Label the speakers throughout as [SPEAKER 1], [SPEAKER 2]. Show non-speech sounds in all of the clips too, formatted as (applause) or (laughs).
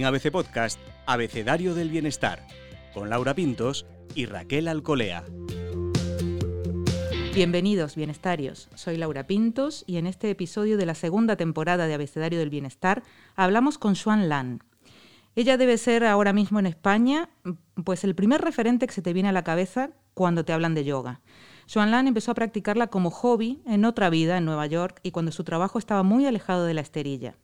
[SPEAKER 1] En ABC Podcast, Abecedario del Bienestar, con Laura Pintos y Raquel Alcolea.
[SPEAKER 2] Bienvenidos, bienestarios. Soy Laura Pintos y en este episodio de la segunda temporada de Abecedario del Bienestar hablamos con Xuan Lan. Ella debe ser ahora mismo en España pues el primer referente que se te viene a la cabeza cuando te hablan de yoga. Xuan Lan empezó a practicarla como hobby en otra vida en Nueva York y cuando su trabajo estaba muy alejado de la esterilla.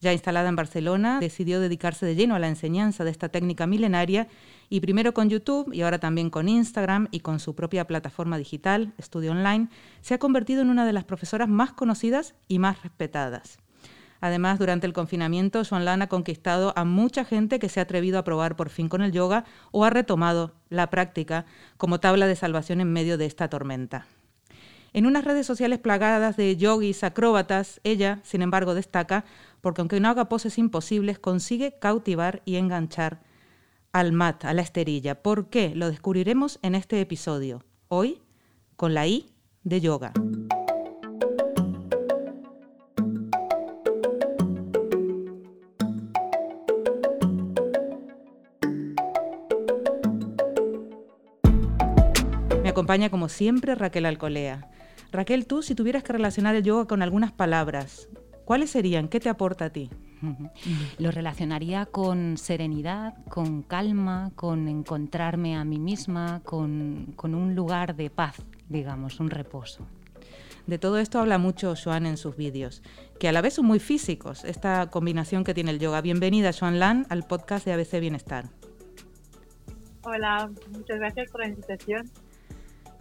[SPEAKER 2] Ya instalada en Barcelona, decidió dedicarse de lleno a la enseñanza de esta técnica milenaria y primero con YouTube y ahora también con Instagram y con su propia plataforma digital, Estudio Online, se ha convertido en una de las profesoras más conocidas y más respetadas. Además, durante el confinamiento, Xuan Lan ha conquistado a mucha gente que se ha atrevido a probar por fin con el yoga o ha retomado la práctica como tabla de salvación en medio de esta tormenta. En unas redes sociales plagadas de yogis acróbatas, ella, sin embargo, destaca porque aunque no haga poses imposibles, consigue cautivar y enganchar al mat, a la esterilla. ¿Por qué? Lo descubriremos en este episodio. Hoy, con la I de yoga. acompaña como siempre Raquel Alcolea. Raquel, tú si tuvieras que relacionar el yoga con algunas palabras, ¿cuáles serían? ¿Qué te aporta a ti? (laughs)
[SPEAKER 3] Lo relacionaría con serenidad, con calma, con encontrarme a mí misma, con, con un lugar de paz, digamos, un reposo.
[SPEAKER 2] De todo esto habla mucho Joan en sus vídeos, que a la vez son muy físicos, esta combinación que tiene el yoga. Bienvenida, Joan Lan, al podcast de ABC Bienestar.
[SPEAKER 4] Hola, muchas gracias por la invitación.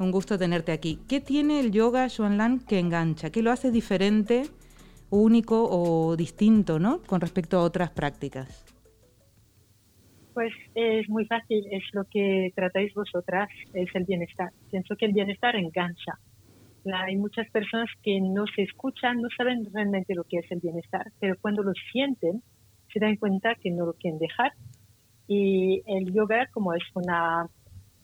[SPEAKER 2] Un gusto tenerte aquí. ¿Qué tiene el yoga Lan que engancha? ¿Qué lo hace diferente, único o distinto, ¿no? Con respecto a otras prácticas.
[SPEAKER 4] Pues es muy fácil, es lo que tratáis vosotras, es el bienestar. Pienso que el bienestar engancha. Hay muchas personas que no se escuchan, no saben realmente lo que es el bienestar, pero cuando lo sienten, se dan cuenta que no lo quieren dejar. Y el yoga, como es una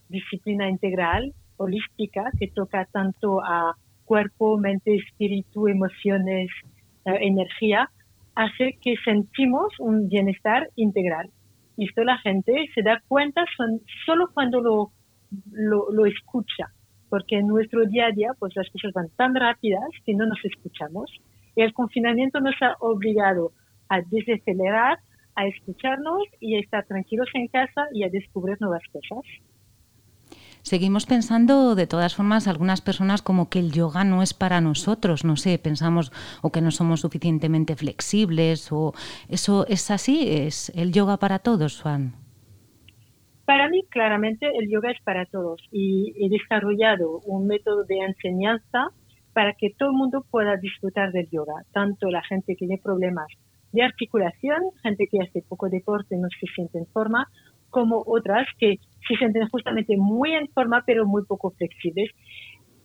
[SPEAKER 4] disciplina integral, holística que toca tanto a cuerpo, mente, espíritu, emociones, eh, energía, hace que sentimos un bienestar integral. Y esto la gente se da cuenta son, solo cuando lo, lo, lo, escucha, porque en nuestro día a día pues las cosas van tan rápidas que no nos escuchamos. Y el confinamiento nos ha obligado a desacelerar, a escucharnos y a estar tranquilos en casa y a descubrir nuevas cosas.
[SPEAKER 3] Seguimos pensando de todas formas algunas personas como que el yoga no es para nosotros, no sé, pensamos o que no somos suficientemente flexibles o eso es así, es el yoga para todos, Juan.
[SPEAKER 4] Para mí, claramente, el yoga es para todos y he desarrollado un método de enseñanza para que todo el mundo pueda disfrutar del yoga, tanto la gente que tiene problemas de articulación, gente que hace poco deporte y no se siente en forma, como otras que se sienten justamente muy en forma pero muy poco flexibles.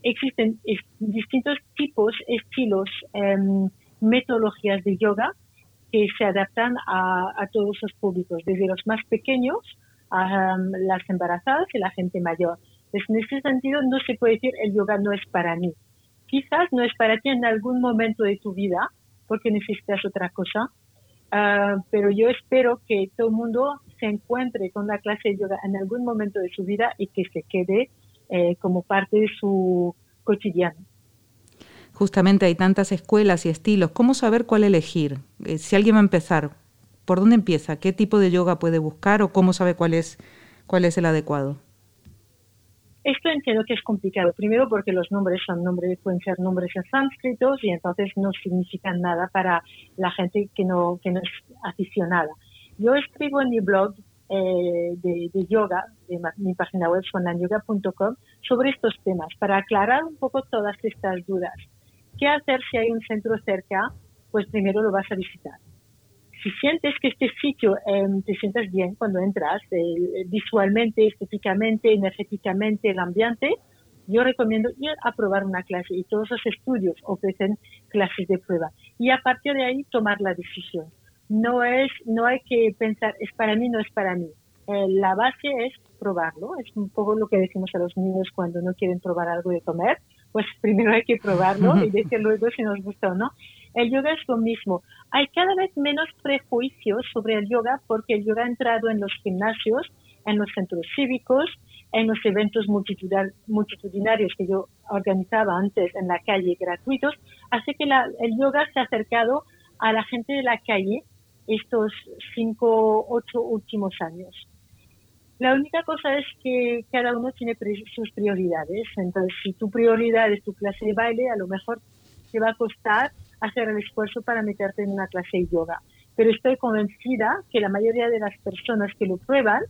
[SPEAKER 4] Existen distintos tipos, estilos, em, metodologías de yoga que se adaptan a, todos los públicos, desde los más pequeños a em, las embarazadas y la gente mayor. en ese sentido no se puede decir el yoga no es para mí. Quizás no es para ti en algún momento de tu vida porque necesitas otra cosa, ah, pero yo espero que todo el mundo se encuentre con la clase de yoga en algún momento de su vida y que se quede eh, como parte de su cotidiano.
[SPEAKER 2] Justamente hay tantas escuelas y estilos. ¿Cómo saber cuál elegir? Eh, si alguien va a empezar, ¿por dónde empieza? ¿Qué tipo de yoga puede buscar o cómo sabe cuál es, cuál es el adecuado?
[SPEAKER 4] Esto entiendo que es complicado. Primero porque los nombres son nombres, pueden ser nombres en sánscritos y entonces no significan nada para la gente que no, que no es aficionada. Yo escribo en mi blog eh, de, yoga, de mi página web sonanyoga.com, sobre estos temas para aclarar un poco todas estas dudas. ¿Qué hacer si hay un centro cerca? Pues primero lo vas a visitar. Si sientes que este sitio em, te sientas bien cuando entras, eh, visualmente, estéticamente, energéticamente, el ambiente, yo recomiendo ir a probar una clase y todos los estudios ofrecen clases de prueba. Y a partir de ahí tomar la decisión no es, no hay que pensar, es para mí, no es para mí. Eh, la base es probarlo, es un poco lo que decimos a los niños cuando no quieren probar algo de comer, pues (laughs) primero hay que probarlo y decir luego si nos gusta o no. El yoga es lo mismo. Hay cada vez menos prejuicios sobre el yoga porque el yoga ha entrado en los gimnasios, en los centros cívicos, en los eventos multitudinarios que yo organizaba antes en la calle gratuitos, así que el yoga se ha acercado a la gente de la calle estos cinco, ocho últimos años. La única cosa es que cada uno tiene sus prioridades. Entonces, si tu prioridad es tu clase de baile, a lo mejor te va a costar hacer el esfuerzo para meterte en una clase de yoga. Pero estoy convencida que la mayoría de las personas que lo prueban,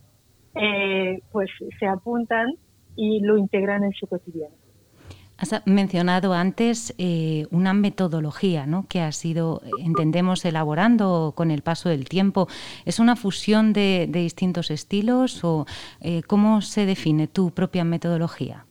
[SPEAKER 4] eh, pues se apuntan y lo integran en su cotidiano.
[SPEAKER 3] Has mencionado antes eh, una metodología ¿no? que has ido, entendemos, elaborando con el paso del tiempo. ¿Es una fusión de, distintos estilos o eh, cómo se define tu propia metodología?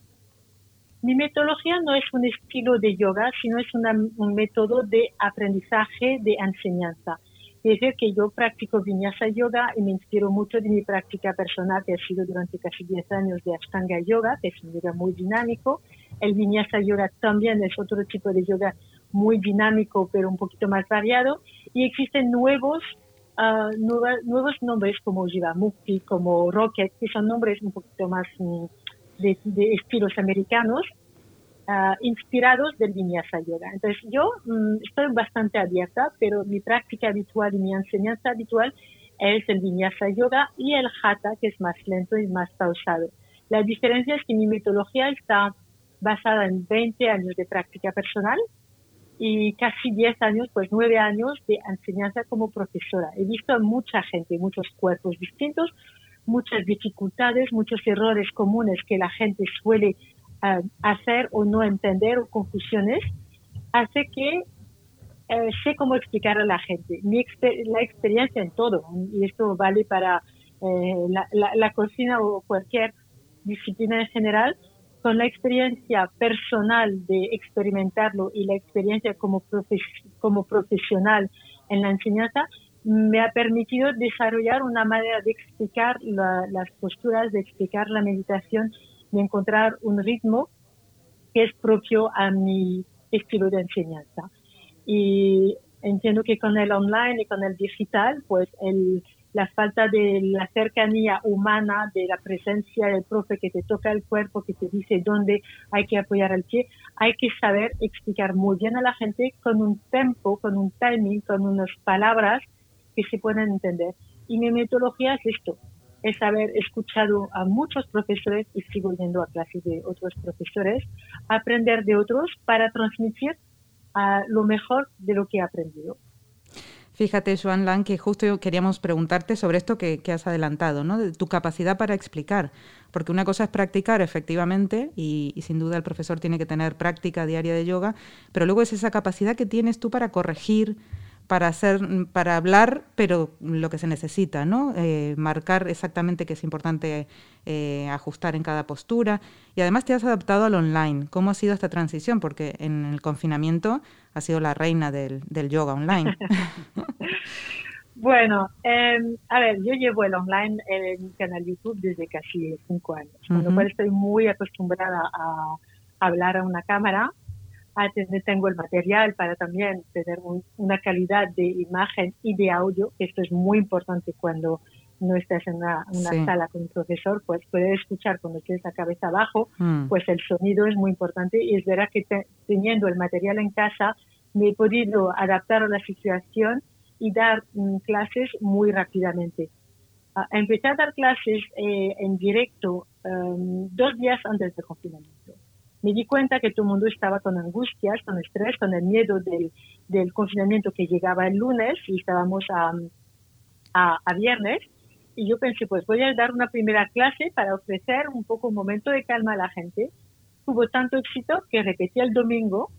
[SPEAKER 4] Mi metodología no es un estilo de yoga, sino es un método de aprendizaje, de enseñanza. Es decir, que yo practico vinyasa yoga y me inspiro mucho de mi práctica personal, que ha sido durante casi 10 años de Ashtanga yoga, que es un yoga muy dinámico. El vinyasa yoga también es otro tipo de yoga muy dinámico, pero un poquito más variado. Y existen nuevos, uh, nuevos nombres como Jivamukti, como Rocket, que son nombres un poquito más mm, de, de estilos americanos, Ah, inspirados del vinyasa yoga. Entonces yo mm, estoy bastante abierta, pero mi práctica habitual y mi enseñanza habitual es el vinyasa yoga y el hatha, que es más lento y más pausado. La diferencia es que mi metodología está basada en 20 años de práctica personal y casi 10 años, pues 9 años de enseñanza como profesora. He visto a mucha gente, muchos cuerpos distintos, muchas dificultades, muchos errores comunes que la gente suele hacer o no entender o confusiones, hace que eh, sé cómo explicar a la gente. Mi la experiencia en todo, y esto vale para eh, la, cocina o cualquier disciplina en general, con la experiencia personal de experimentarlo y la experiencia como, como profesional en la enseñanza, me ha permitido desarrollar una manera de explicar las posturas, de explicar la meditación de encontrar un ritmo que es propio a mi estilo de enseñanza. Y entiendo que con el online y con el digital, pues el, la falta de la cercanía humana, de la presencia del profe que te toca el cuerpo, que te dice dónde hay que apoyar el pie, hay que saber explicar muy bien a la gente con un tempo, con un timing, con unas palabras que se puedan entender. Y mi metodología es esto, es haber escuchado a muchos profesores y sigo yendo a clases de otros profesores, aprender de otros para transmitir lo mejor de lo que he aprendido.
[SPEAKER 2] Fíjate, Joan Lang, que justo queríamos preguntarte sobre esto que, has adelantado, ¿no? De tu capacidad para explicar. Porque una cosa es practicar, efectivamente, y, y, sin duda el profesor tiene que tener práctica diaria de yoga, pero luego es esa capacidad que tienes tú para corregir, para hacer, para hablar, pero lo que se necesita, ¿no? Eh, marcar exactamente qué es importante eh, ajustar en cada postura. Y además te has adaptado al online. ¿Cómo ha sido esta transición? Porque en el confinamiento has sido la reina del, yoga online. (laughs)
[SPEAKER 4] bueno, em, a ver, yo llevo el online en mi canal YouTube desde casi cinco años, con lo cual estoy muy acostumbrada a hablar a una cámara tengo el material para también tener una calidad de imagen y de audio, esto es muy importante cuando no estás en una, sala con un profesor, pues puedes escuchar cuando tienes la cabeza abajo, mm. pues el sonido es muy importante y es verdad que teniendo el material en casa me he podido adaptar a la situación y dar mm, clases muy rápidamente. Uh, empecé a dar clases eh, en directo em, dos días antes del confinamiento me di cuenta que todo el mundo estaba con angustias, con estrés, con el miedo del, del confinamiento que llegaba el lunes y estábamos a, a, viernes. Y yo pensé, pues voy a dar una primera clase para ofrecer un poco un momento de calma a la gente. Tuvo tanto éxito que repetí el domingo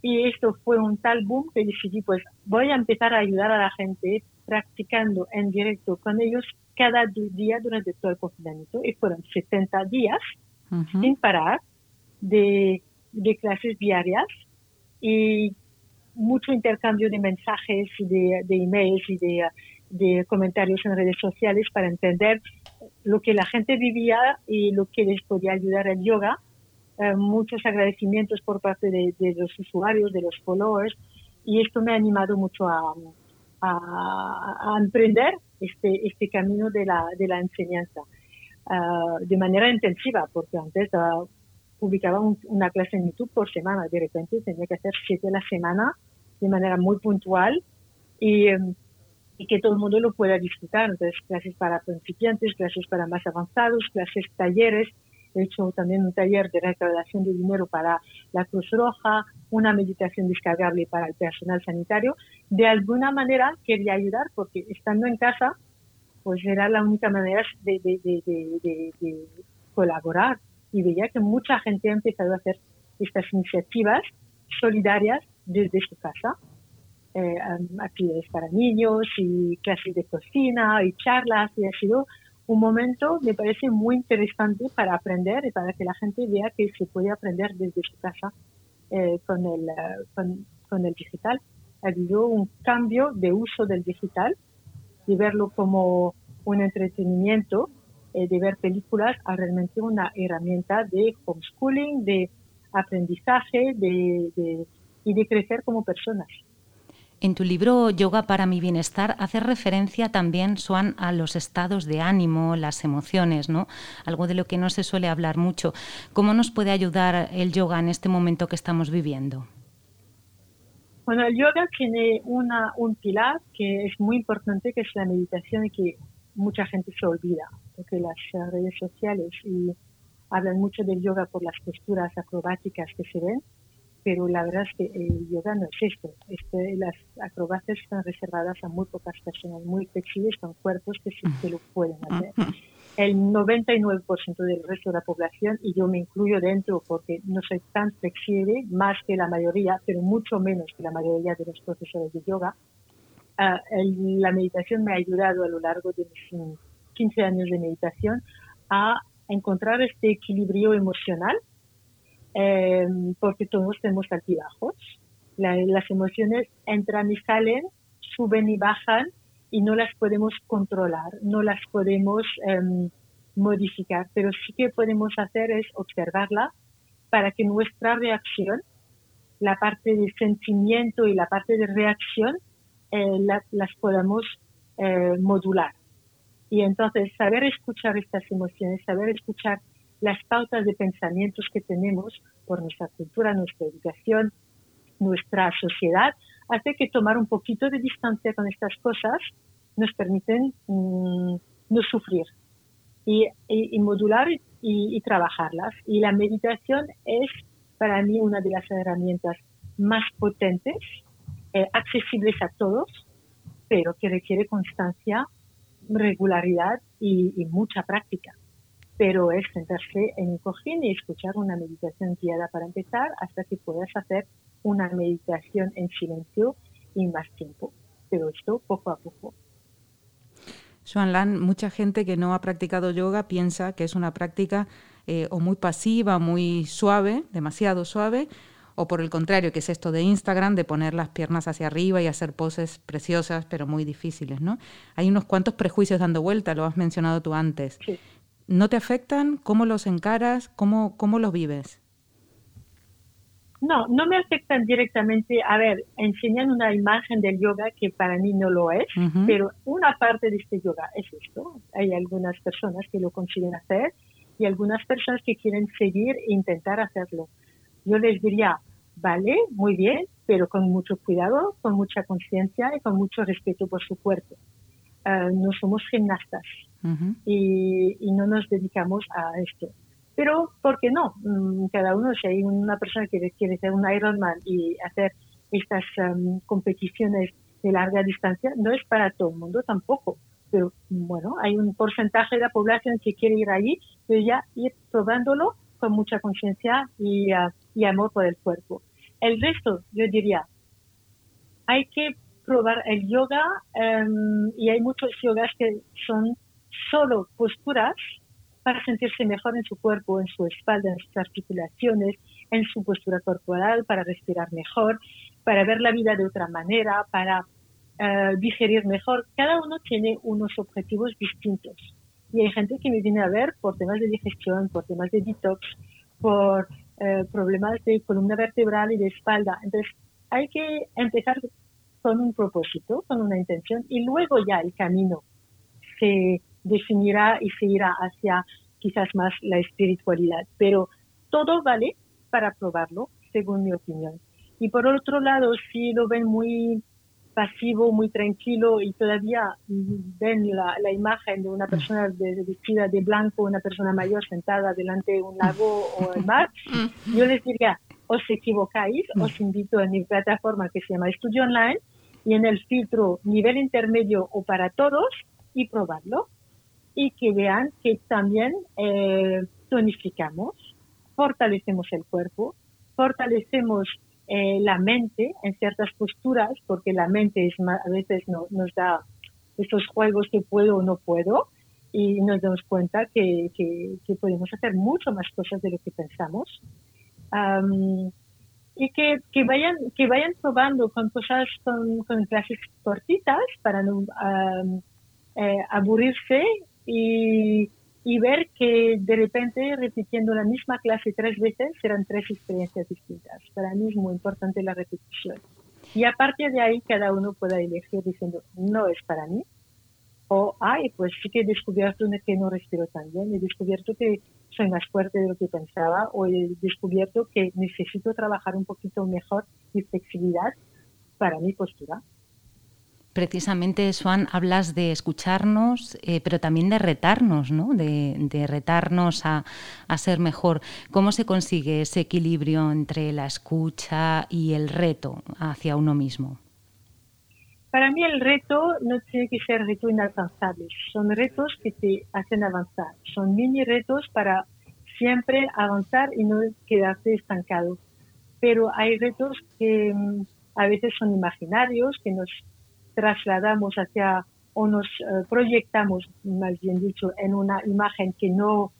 [SPEAKER 4] y esto fue un tal boom que decidí, pues voy a empezar a ayudar a la gente practicando en directo con ellos cada día durante todo el confinamiento. Y fueron 70 días sin parar de, clases diarias y mucho intercambio de mensajes, de, de emails y de, comentarios en redes sociales para entender lo que la gente vivía y lo que les podía ayudar el yoga. Eh, muchos agradecimientos por parte de, los usuarios, de los followers y esto me ha animado mucho a, a, emprender este, este camino de la, de la enseñanza uh, de manera intensiva, porque antes uh, publicaba una clase en YouTube por semana, de repente tenía que hacer siete a la semana de manera muy puntual y, um, y que todo el mundo lo pueda disfrutar. Entonces, clases para principiantes, clases para más avanzados, clases, talleres. He hecho también un taller de recaudación de dinero para la Cruz Roja, una meditación descargable para el personal sanitario. De alguna manera quería ayudar porque estando en casa, pues era la única manera de colaborar. Y veía que mucha gente ha empezado a hacer estas iniciativas solidarias desde su casa eh, actividades para niños y clases de cocina y charlas y ha sido un momento, me parece muy interesante para aprender y para que la gente vea que se puede aprender desde su casa eh, con, el, eh, con, el digital. Ha habido un cambio de uso del digital, de verlo como un entretenimiento, de ver películas a realmente una herramienta de homeschooling, de aprendizaje de, y de crecer como personas.
[SPEAKER 3] En tu libro Yoga para mi bienestar hace referencia también, Swan, a los estados de ánimo, las emociones, ¿no? Algo de lo que no se suele hablar mucho. ¿Cómo nos puede ayudar el yoga en este momento que estamos viviendo?
[SPEAKER 4] Bueno, el yoga tiene una, un pilar que es muy importante, que es la meditación y que mucha gente se olvida, porque las redes sociales y hablan mucho del yoga por las posturas acrobáticas que se ven, pero la verdad es que el yoga no es esto. Este, las acrobacias están reservadas a muy pocas personas, muy flexibles, con cuerpos que sí que lo pueden hacer. El 99% del resto de la población, y yo me incluyo dentro porque no soy tan flexible, más que la mayoría, pero mucho menos que la mayoría de los profesores de yoga, la meditación me ha ayudado a lo largo de mis 15 años de meditación a encontrar este equilibrio emocional Em, porque todos tenemos altibajos. las emociones entran y salen, suben y bajan y no las podemos controlar, no las podemos em, modificar, pero sí que podemos hacer es observarla para que nuestra reacción, la parte de sentimiento y la parte de reacción, eh, las podamos eh, modular. Y entonces saber escuchar estas emociones, saber escuchar las pautas de pensamientos que tenemos por nuestra cultura, nuestra educación, nuestra sociedad, hace que tomar un poquito de distancia con estas cosas nos permiten mm, no sufrir y, modular y, trabajarlas. Y la meditación es para mí una de las herramientas más potentes, eh, accesibles a todos, pero que requiere constancia, regularidad y mucha práctica pero es sentarse en un cojín y escuchar una meditación guiada para empezar hasta que puedas hacer una meditación en silencio y más tiempo. Pero esto poco a poco.
[SPEAKER 2] Joan Lan, mucha gente que no ha practicado yoga piensa que es una práctica eh, o muy pasiva, muy suave, demasiado suave, o por el contrario, que es esto de Instagram, de poner las piernas hacia arriba y hacer poses preciosas, pero muy difíciles, ¿no? Hay unos cuantos prejuicios dando vuelta, lo has mencionado tú antes. Sí. ¿No te afectan? ¿Cómo los encaras? ¿Cómo, cómo los vives?
[SPEAKER 4] No, no me afectan directamente. A ver, enseñan una imagen del yoga que para mí no lo es, pero una parte de este yoga es esto. Hay algunas personas que lo consiguen hacer y algunas personas que quieren seguir e intentar hacerlo. Yo les diría, vale, muy bien, pero con mucho cuidado, con mucha conciencia y con mucho respeto por su cuerpo. Ah, no somos gimnastas, y, no nos dedicamos a esto. Pero, ¿por qué no? Mm, cada uno, si hay una persona que quiere ser un Ironman y hacer estas um, competiciones de larga distancia, no es para todo el mundo tampoco. Pero bueno, hay un porcentaje de la población que quiere ir allí, pero ya ir probándolo con mucha conciencia y, uh, y amor por el cuerpo. El resto, yo diría, hay que probar el yoga um, y hay muchos yogas que son solo posturas para sentirse mejor en su cuerpo, en su espalda, en sus articulaciones, en su postura corporal, para respirar mejor, para ver la vida de otra manera, para eh, digerir mejor. Cada uno tiene unos objetivos distintos. Y hay gente que me viene a ver por temas de digestión, por temas de detox, por eh, problemas de columna vertebral y de espalda. Entonces, hay que empezar con un propósito, con una intención, y luego ya el camino se definirá y se irá hacia quizás más la espiritualidad. Pero todo vale para probarlo, según mi opinión. Y por otro lado, si lo ven muy pasivo, muy tranquilo y todavía ven la, imagen de una persona vestida de blanco, una persona mayor sentada delante de un lago o el mar, yo les diría, os equivocáis, os invito a mi plataforma que se llama Estudio Online y en el filtro nivel intermedio o para todos y probarlo y que vean que también eh, tonificamos, fortalecemos el cuerpo, fortalecemos eh, la mente en ciertas posturas, porque la mente es a veces nos da estos juegos que puedo o no puedo, y nos damos cuenta que, podemos hacer mucho más cosas de lo que pensamos. y que, vayan, probando con cosas, con, clases cortitas para no eh, aburrirse y, y ver que de repente repitiendo la misma clase tres veces serán tres experiencias distintas. Para mí es muy importante la repetición. Y a partir de ahí cada uno pueda elegir diciendo, no es para mí. O, ay, pues sí que he descubierto que no respiro tan bien, he descubierto que soy más fuerte de lo que pensaba, o he descubierto que necesito trabajar un poquito mejor mi flexibilidad para mi postura
[SPEAKER 3] precisamente, Swan, hablas de escucharnos, eh, pero también de retarnos, ¿no? De, retarnos a, ser mejor. ¿Cómo se consigue ese equilibrio entre la escucha y el reto hacia uno mismo?
[SPEAKER 4] Para mí el reto no tiene que ser reto inalcanzable. Son retos que te hacen avanzar. Son mini retos para siempre avanzar y no quedarte estancado. Pero hay retos que mm, a veces son imaginarios, que nos trasladamos hacia o nos eh, proyectamos, más bien dicho, en una imagen que no,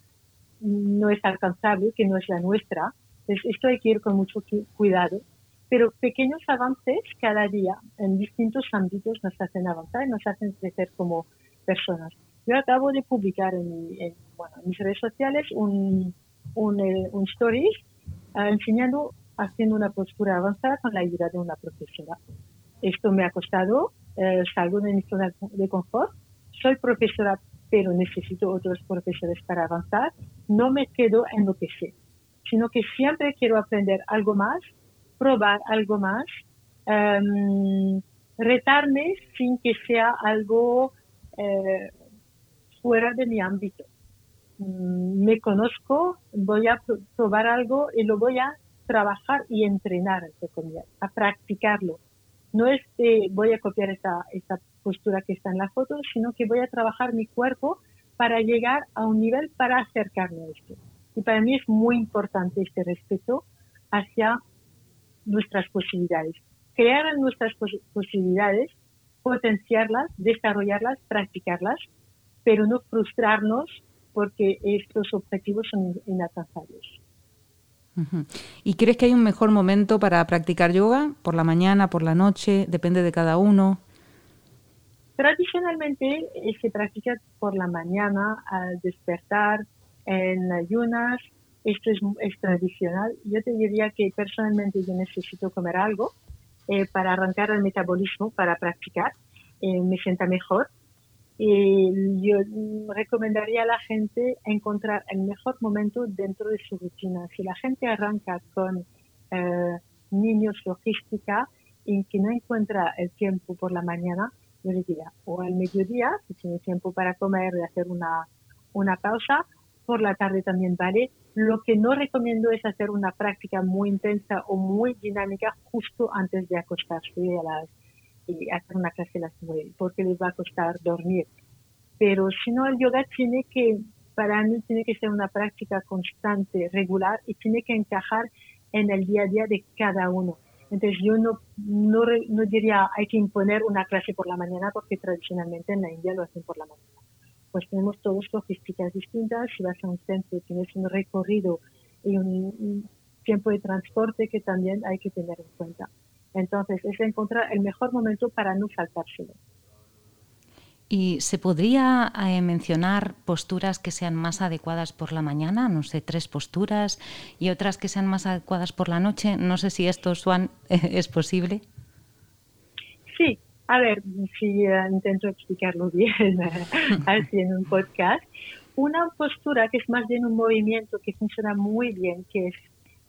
[SPEAKER 4] no es alcanzable, que no es la nuestra. esto hay que ir con mucho cuidado. Pero pequeños avances cada día en distintos ámbitos nos hacen avanzar y nos hacen crecer como personas. Yo acabo de publicar en, mis redes sociales un, un, eh, stories eh, enseñando, haciendo una postura avanzada con la ayuda de una profesora. Esto me ha costado eh, salgo de mi zona de confort, soy profesora, pero necesito otros profesores para avanzar, no me quedo en lo que sé, sino que siempre quiero aprender algo más, probar algo más, em, retarme sin que sea algo eh, fuera de mi ámbito. Mm, me conozco, voy a probar algo y lo voy a trabajar y entrenar, a practicarlo no es que voy a copiar esa postura que está en la foto, sino que voy a trabajar mi cuerpo para llegar a un nivel para acercarme a esto. Y para mí es muy importante este respeto hacia nuestras posibilidades. Crear nuestras posibilidades, potenciarlas, desarrollarlas, practicarlas, pero no frustrarnos porque estos objetivos son inalcanzables.
[SPEAKER 2] ¿Y crees que hay un mejor momento para practicar yoga? ¿Por la mañana, por la noche? ¿Depende de cada uno?
[SPEAKER 4] Tradicionalmente se practica por la mañana al despertar, en ayunas. Esto es, tradicional. Yo te diría que personalmente yo necesito comer algo eh, para arrancar el metabolismo, para practicar. Eh, me sienta mejor y yo recomendaría a la gente encontrar el mejor momento dentro de su rutina. Si la gente arranca con eh, niños logística y que no encuentra el tiempo por la mañana, yo diría, o al mediodía, si tiene tiempo para comer y hacer una, una pausa, por la tarde también vale. Lo que no recomiendo es hacer una práctica muy intensa o muy dinámica justo antes de acostarse a las y hacer una clase a las nueve, porque les va a costar dormir. Pero si no, el yoga tiene que, para mí, tiene que ser una práctica constante, regular y tiene que encajar en el día a día de cada uno. Entonces yo no, no, no diría hay que imponer una clase por la mañana porque tradicionalmente en la India lo hacen por la mañana. Pues tenemos todas logísticas distintas. Si vas a un centro tienes un recorrido y un tiempo de transporte que también hay que tener en cuenta. Entonces, es encontrar el mejor momento para no saltárselo.
[SPEAKER 3] ¿Y se podría eh, mencionar posturas que sean más adecuadas por la mañana? No sé, tres posturas y otras que sean más adecuadas por la noche. No sé si esto, Swan, (laughs) es posible.
[SPEAKER 4] Sí, a ver, si eh, intento explicarlo (laughs) bien así en un podcast. Una postura que es más bien un movimiento que funciona muy bien, que es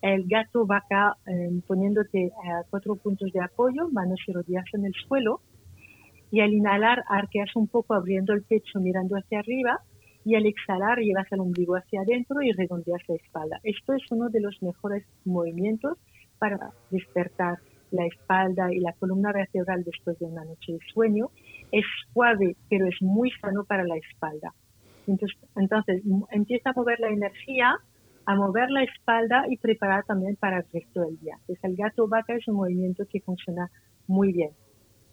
[SPEAKER 4] el gato vaca eh, poniéndote a cuatro puntos de apoyo, manos y rodillas en el suelo y al inhalar arqueas un poco abriendo el pecho mirando hacia arriba y al exhalar llevas el ombligo hacia adentro y redondeas la espalda. Esto es uno de los mejores movimientos para despertar la espalda y la columna vertebral después de una noche de sueño. Es suave, pero es muy sano para la espalda. Entonces, entonces empieza a mover la energía, a mover la espalda y preparar también para el resto del día. Entonces, el gato vaca es un movimiento que funciona muy bien.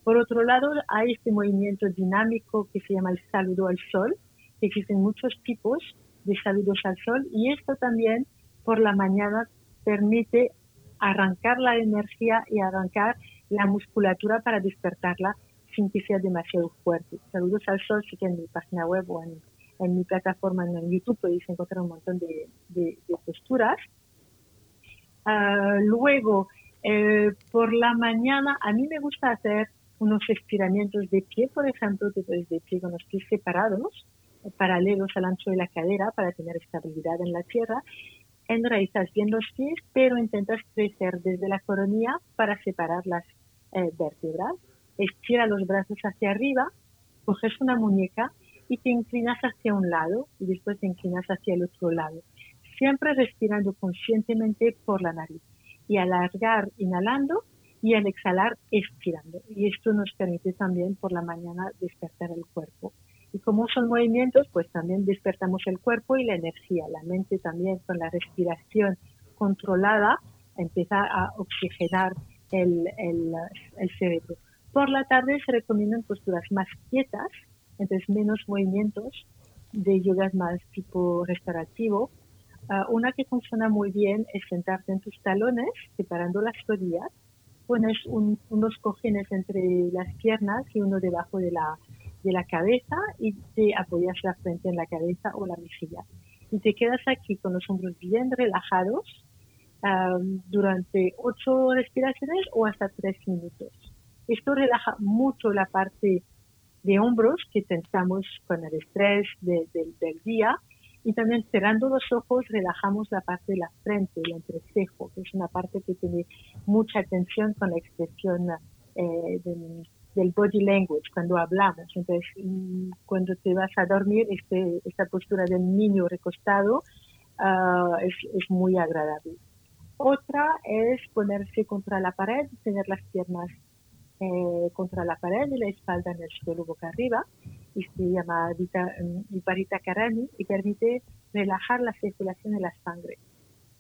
[SPEAKER 4] Por otro lado, hay este movimiento dinámico que se llama el saludo al sol. Existen muchos tipos de saludos al sol y esto también por la mañana permite arrancar la energía y arrancar la musculatura para despertarla sin que sea demasiado fuerte. Saludos al sol, sí que mi página web o en, mi plataforma en YouTube podéis encontrar un montón de, posturas. Ah, luego, eh, por la mañana, a mí me gusta hacer unos estiramientos de pie, por ejemplo, te puedes de pie con los pies separados, paralelos al ancho de la cadera para tener estabilidad en la tierra. Enraizas bien los pies, pero intentas crecer desde la coronilla para separar las eh, vértebras. Estira los brazos hacia arriba, coges una muñeca y te inclinas hacia un lado y después te inclinas hacia el otro lado. Siempre respirando conscientemente por la nariz. Y alargar inhalando y al exhalar estirando. Y esto nos permite también por la mañana despertar el cuerpo. Y como son movimientos, pues también despertamos el cuerpo y la energía. La mente también con la respiración controlada empieza a oxigenar el, el, el cerebro. Por la tarde se recomiendan posturas más quietas, entonces menos movimientos de yoga más tipo restaurativo. Ah, una que funciona muy bien es sentarte en tus talones, separando las rodillas pones unos cojines entre las piernas y uno debajo de la, de la cabeza y te apoyas la frente en la cabeza o la mejilla. Y te quedas aquí con los hombros bien relajados durante ocho respiraciones o hasta tres minutos. Esto relaja mucho la parte de hombros que tensamos con el estrés del día y también cerrando los ojos relajamos la parte de la frente, el entrecejo, que es una parte que tiene mucha tensión con la expresión eh, del, body language cuando hablamos. Entonces, mm, cuando te vas a dormir, este, esta postura del niño recostado ah, es, es, muy agradable. Otra es ponerse contra la pared, tener las piernas eh, contra la pared y la espalda en el suelo boca arriba y se llama Viparita Karani y permite relajar la circulación de la sangre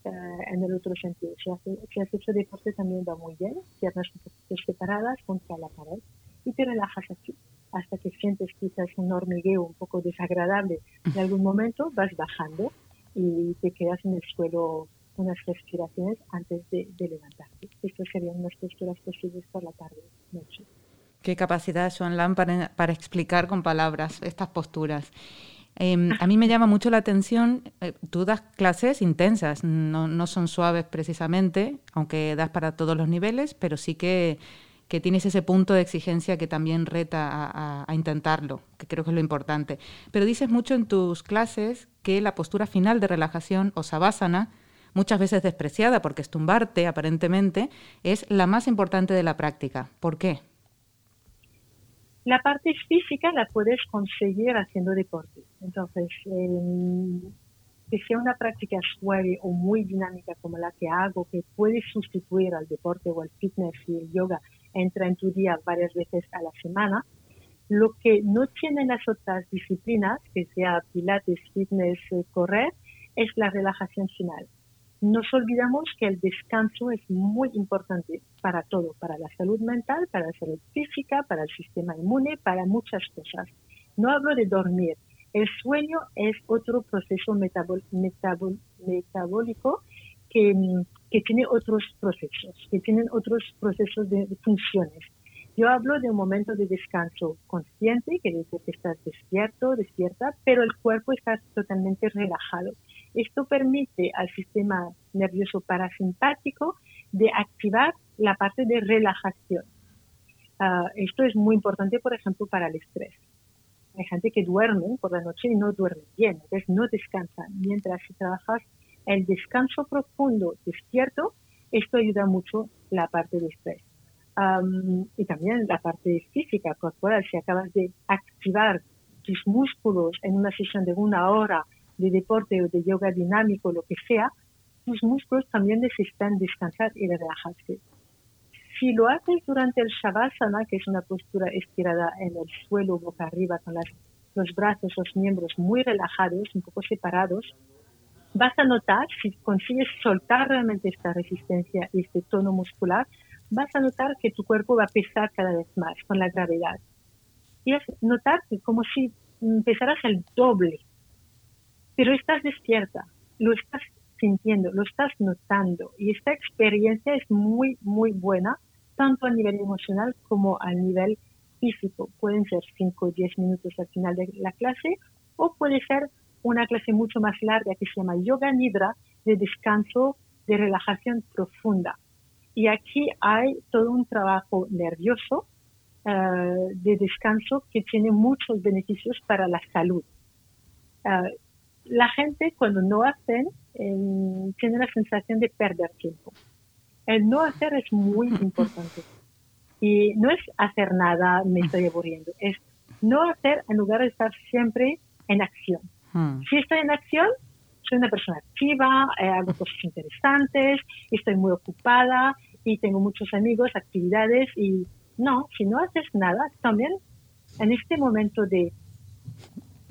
[SPEAKER 4] eh, en el otro sentido. Si, hace, si has hecho deporte también va muy bien, piernas un poquito separadas contra la pared y te relajas aquí hasta que sientes quizás un hormigueo un poco desagradable. En algún momento vas bajando y te quedas en el suelo unas respiraciones antes de, levantarte. Estas serían unas posturas posibles por la tarde, noche.
[SPEAKER 2] Qué capacidad, Joan Lam, para, explicar con palabras estas posturas. Em, a mí me llama mucho la atención, eh, tú das clases intensas, no, son suaves precisamente, aunque das para todos los niveles, pero sí que, tienes ese punto de exigencia que también reta a, a, intentarlo, que creo que es lo importante. Pero dices mucho en tus clases que la postura final de relajación o sabásana, muchas veces despreciada porque es tumbarte aparentemente, es la más importante de la práctica. ¿Por qué?
[SPEAKER 4] La parte física la puedes conseguir haciendo deporte. Entonces, que sea una práctica suave o muy dinámica como la que hago, que puede sustituir al deporte o al fitness y el yoga, entra en tu día varias veces a la semana. Lo que no tienen las otras disciplinas, que sea pilates, fitness, eh, correr, es la relajación final nos olvidamos que el descanso es muy importante para todo, para la salud mental, para la salud física, para el sistema inmune, para muchas cosas. No hablo de dormir. El sueño es otro proceso metabólico que, tiene otros procesos, que tienen otros procesos de, funciones. Yo hablo de un momento de descanso consciente, que dice que estás despierto, despierta, pero el cuerpo está totalmente relajado. Esto permite al sistema nervioso parasimpático de activar la parte de relajación. Ah, esto es muy importante, por ejemplo, para el estrés. Hay gente que duerme por la noche y no duerme bien, entonces no descansa. Mientras si trabajas el descanso profundo despierto, esto ayuda mucho la parte de estrés. y también la parte física, corporal, si acabas de activar tus músculos en una sesión de una hora de deporte o de yoga dinámico, lo que sea, tus músculos también necesitan descansar y relajarse. Si lo haces durante el Shavasana, que es una postura estirada en el suelo, boca arriba, con los brazos, los miembros muy relajados, un poco separados, vas a notar, si consigues soltar realmente esta resistencia y este tono muscular, vas a notar que tu cuerpo va a pesar cada vez más con la gravedad. Y a notar que como si pesaras el doble, pero estás despierta, lo estás sintiendo, lo estás notando. Y esta experiencia es muy, muy buena, tanto a nivel emocional como a nivel físico. Pueden ser 5 o 10 minutos al final de la clase o puede ser una clase mucho más larga que se llama Yoga Nidra, de descanso, de relajación profunda. Y aquí hay todo un trabajo nervioso eh, de descanso que tiene muchos beneficios para la salud. Eh, la gente cuando no hacen em, tiene la sensación de perder tiempo. El no hacer es muy (laughs) importante. Y no es hacer nada, me estoy aburriendo, es no hacer en lugar de estar siempre en acción. Hmm. Si estoy en acción, soy una persona activa, eh, hago cosas interesantes, estoy muy ocupada y tengo muchos amigos, actividades y no, si no haces nada, también en este momento de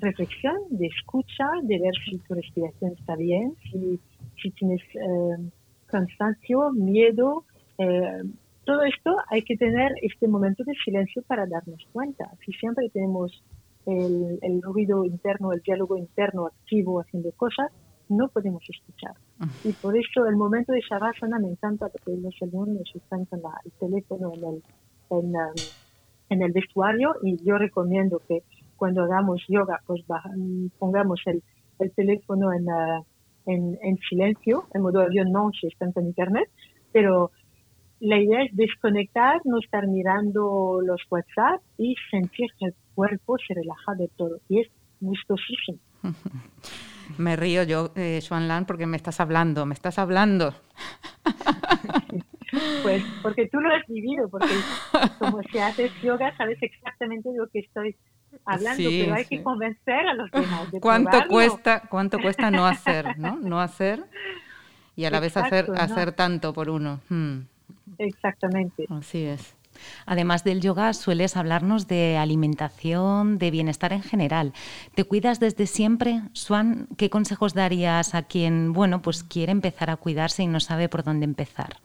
[SPEAKER 4] reflexión, de escucha, de ver si tu respiración está bien, si, si tienes eh, cansancio, miedo, eh, todo esto hay que tener este momento de silencio para darnos cuenta. Si siempre tenemos el, ruido interno, el diálogo interno activo haciendo cosas, no podemos escuchar. Y por eso el momento de Shavasana me encanta porque los alumnos están con el teléfono en el, en, um, en, el vestuario y yo recomiendo que cuando hagamos yoga pues pongamos el, el teléfono en, uh, en, en, silencio, en modo avión no si están con internet, pero la idea es desconectar, no estar mirando los WhatsApp y sentir que el cuerpo se relaja de todo. Y es gustosísimo. (laughs)
[SPEAKER 2] Me río yo, eh, Lan, porque me estás hablando, me estás hablando. (laughs)
[SPEAKER 4] Pues porque tú lo has vivido, porque como si haces yoga sabes exactamente de lo que estoy hablando, pero hay que convencer a los demás. De
[SPEAKER 2] ¿Cuánto cuesta, cuánto cuesta no hacer, no? No hacer y a la vez hacer, hacer tanto por uno. Hmm.
[SPEAKER 4] Exactamente.
[SPEAKER 2] Así es.
[SPEAKER 3] Además del yoga, sueles hablarnos de alimentación, de bienestar en general. ¿Te cuidas desde siempre? Swan, ¿qué consejos darías a quien, bueno, pues quiere empezar a cuidarse y no sabe por dónde empezar?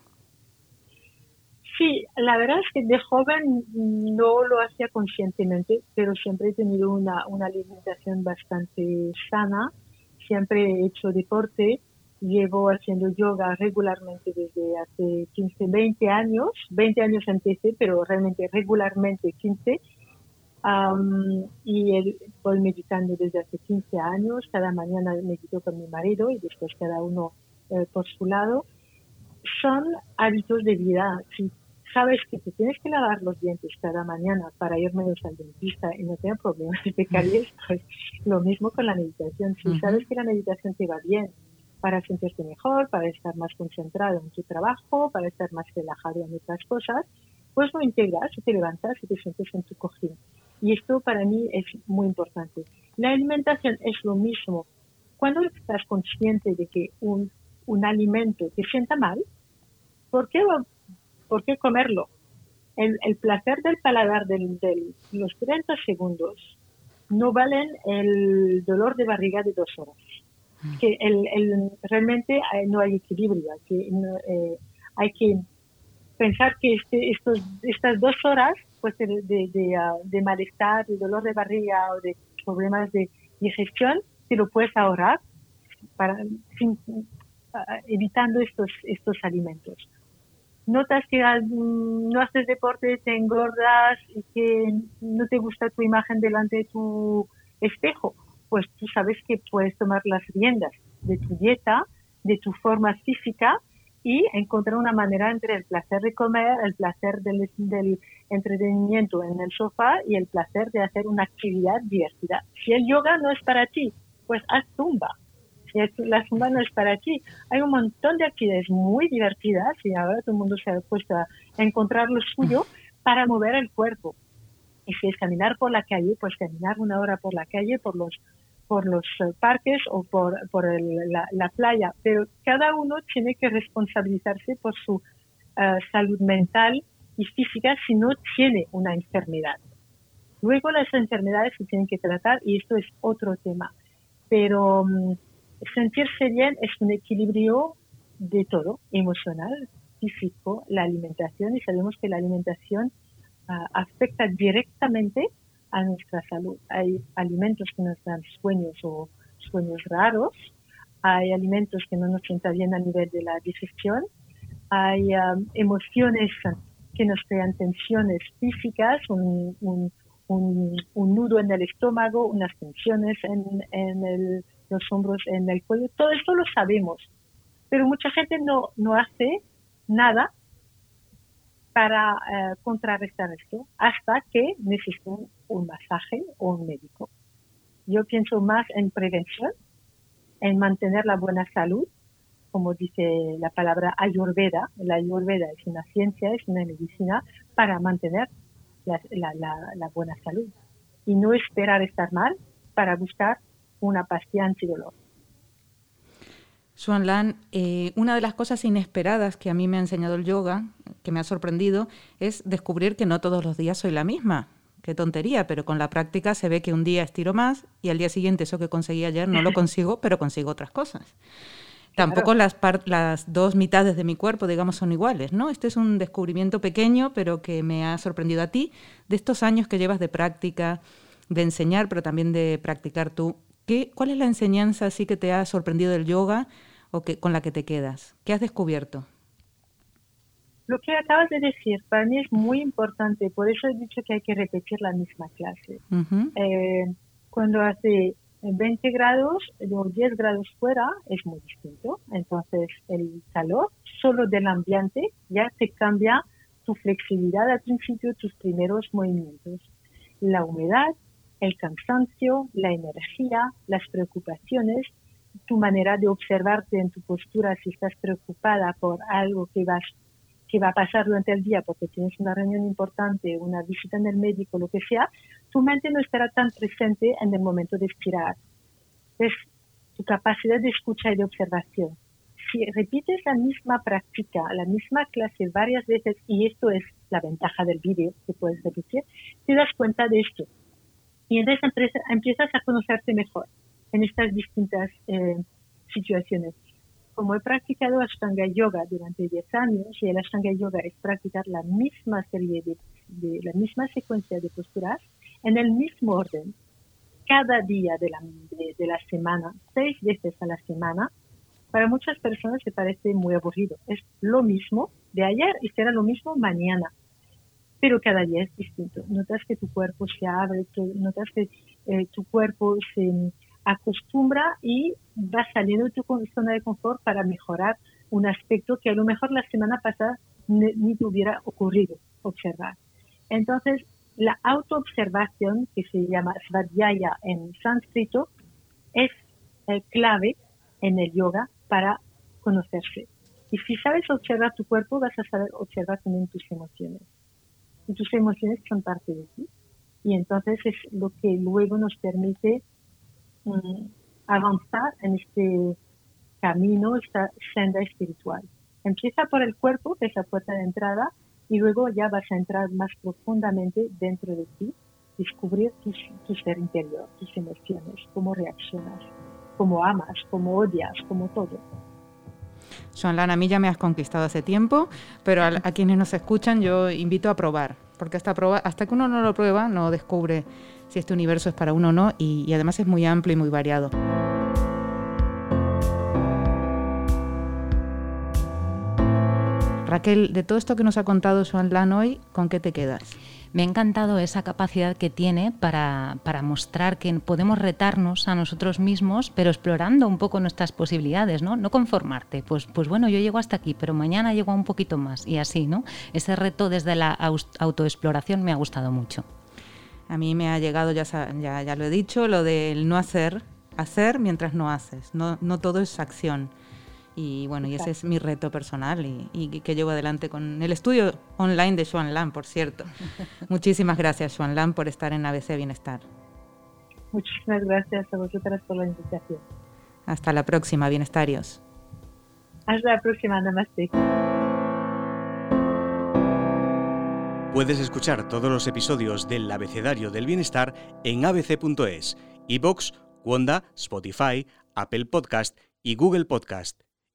[SPEAKER 4] Sí, la verdad es que de joven no lo hacía conscientemente, pero siempre he tenido una, una alimentación bastante sana, siempre he hecho deporte llevo haciendo yoga regularmente desde hace 15, 20 años. 20 años empecé, pero realmente regularmente 15. y voy meditando desde hace 15 años. Cada mañana medito con mi marido y después cada uno eh, por su lado. Son hábitos de vida. Si sabes que te tienes que lavar los dientes cada mañana para ir menos al dentista y no tener problemas de caries, pues lo mismo con la meditación. Si sabes que la meditación te va bien, para sentirte mejor, para estar más concentrado en tu trabajo, para estar más relajado en otras cosas, pues lo integras y te levantas y te sientes en tu cojín. Y esto para mí es muy importante. La alimentación es lo mismo. Cuando estás consciente de que un, un alimento te sienta mal, ¿por qué, por qué comerlo? El, el placer del paladar de los 30 segundos no valen el dolor de barriga de dos horas que el, el, realmente eh, no hay equilibrio, que eh, hay que pensar que este, estos, estas dos horas pues, de, de, ah, de, malestar, de dolor de barriga o de problemas de digestión, te lo puedes ahorrar para, sin, ah, evitando estos, estos alimentos. Notas que no haces deporte, te engordas y que no te gusta tu imagen delante de tu espejo, pues tú sabes que puedes tomar las riendas de tu dieta, de tu forma física y encontrar una manera entre el placer de comer, el placer del, del, entretenimiento en el sofá y el placer de hacer una actividad divertida. Si el yoga no es para ti, pues haz zumba. La no es para ti, hay un montón de actividades muy divertidas y ahora todo el mundo se ha puesto a encontrar lo suyo (laughs) para mover el cuerpo. Y si es caminar por la calle, pues caminar una hora por la calle, por los por los eh, parques o por, por la, playa, pero cada uno tiene que responsabilizarse por su eh, salud mental y física si no tiene una enfermedad. Luego las enfermedades se tienen que tratar y esto es otro tema, pero mm, sentirse bien es un equilibrio de todo, emocional, físico, la alimentación y sabemos que la alimentación ah, afecta directamente a nuestra salud. Hay alimentos que nos dan sueños o sueños raros, hay alimentos que no nos sientan bien a nivel de la digestión, hay um, emociones que nos crean tensiones físicas, un, nudo en el estómago, unas tensiones en, en los hombros, en el cuello. Todo esto lo sabemos, pero mucha gente no, no hace nada para eh, contrarrestar esto hasta que necesitan un masaje o un médico. Yo pienso más en prevención, en mantener la buena salud, como dice la palabra ayurveda. La ayurveda es una ciencia, es una medicina para mantener la, la buena salud y no esperar estar mal para buscar una pastilla antidolor.
[SPEAKER 2] Xuan Lan, eh, una de las cosas inesperadas que a mí me ha enseñado el yoga, que me ha sorprendido, es descubrir que no todos los días soy la misma. Qué tontería, pero con la práctica se ve que un día estiro más y al día siguiente eso que conseguí ayer no lo (laughs) consigo, pero consigo otras cosas. Tampoco las, las dos mitades de mi cuerpo, digamos, son iguales, ¿no? Este es un descubrimiento pequeño, pero que me ha sorprendido a ti, de estos años que llevas de práctica, de enseñar, pero también de practicar tú. ¿Cuál es la enseñanza así que te ha sorprendido del yoga o que, con la que te quedas? ¿Qué has descubierto?
[SPEAKER 4] Lo que acabas de decir para mí es muy importante, por eso he dicho que hay que repetir la misma clase. Eh, cuando hace 20 grados o 10 grados fuera es muy distinto, entonces el calor solo del ambiente ya te cambia tu flexibilidad al principio, tus primeros movimientos. La humedad el cansancio, la energía, las preocupaciones, tu manera de observarte en tu postura si estás preocupada por algo que vas que va a pasar durante el día porque tienes una reunión importante, una visita en el médico, lo que sea, tu mente no estará tan presente en el momento de expirar. Es tu capacidad de escucha y de observación. Si repites la misma práctica, la misma clase varias veces, y esto es la ventaja del vídeo que puedes repetir, te das cuenta de esto y entonces empiezas a conocerte mejor en estas distintas eh, situaciones. Como he practicado Ashtanga Yoga durante 10 años y el Ashtanga Yoga es practicar la misma serie de, la misma secuencia de posturas en el mismo orden, cada día de la, de la semana, seis veces a la semana, para muchas personas se parece muy aburrido. Es lo mismo de ayer y será lo mismo mañana pero cada día es distinto. Notas que tu cuerpo se abre, notas que eh, tu cuerpo se acostumbra y va saliendo de tu zona de confort para mejorar un aspecto que a lo mejor la semana pasada ni, te hubiera ocurrido observar. Entonces, la autoobservación, que se llama svadhyaya en sánscrito, es eh, clave en el yoga para conocerse. Y si sabes observar tu cuerpo, vas a saber observar también tus emociones y tus emociones son parte de ti. Y entonces es lo que luego nos permite mm, avanzar en este camino, esta senda espiritual. Empieza por el cuerpo, que es la puerta de entrada, y luego ya vas a entrar más profundamente dentro de ti, descubrir tu ser interior, tus emociones, cómo reaccionas, cómo amas, cómo odias, cómo todo.
[SPEAKER 2] Joan Lana, a mí ya me has conquistado hace tiempo, pero a, quienes nos escuchan yo invito a probar, porque hasta, hasta que uno no lo prueba no descubre si este universo es para uno o no y, además es muy amplio y muy variado. Raquel, de todo esto que nos ha contado Joan Lan hoy, ¿con qué te quedas?
[SPEAKER 3] Me ha encantado esa capacidad que tiene para, mostrar que podemos retarnos a nosotros mismos, pero explorando un poco nuestras posibilidades, ¿no? No conformarte, pues, pues bueno, yo llego hasta aquí, pero mañana llego a un poquito más y así, ¿no? Ese reto desde la autoexploración me ha gustado mucho.
[SPEAKER 2] A mí me ha llegado, ya, ya, ya lo he dicho, lo del no hacer, hacer mientras no haces, no, no todo es acción. Y bueno, y ese es mi reto personal y, que llevo adelante con el estudio online de Joan Lam, por cierto. (laughs) Muchísimas gracias, Joan Lam, por estar en ABC Bienestar.
[SPEAKER 4] Muchísimas gracias a vosotras por la invitación.
[SPEAKER 2] Hasta la próxima, bienestarios.
[SPEAKER 4] Hasta la próxima, namaste.
[SPEAKER 1] Puedes escuchar todos los episodios del Abecedario del Bienestar en abc.es, iBox, Wanda, Spotify, Apple Podcast y Google Podcast.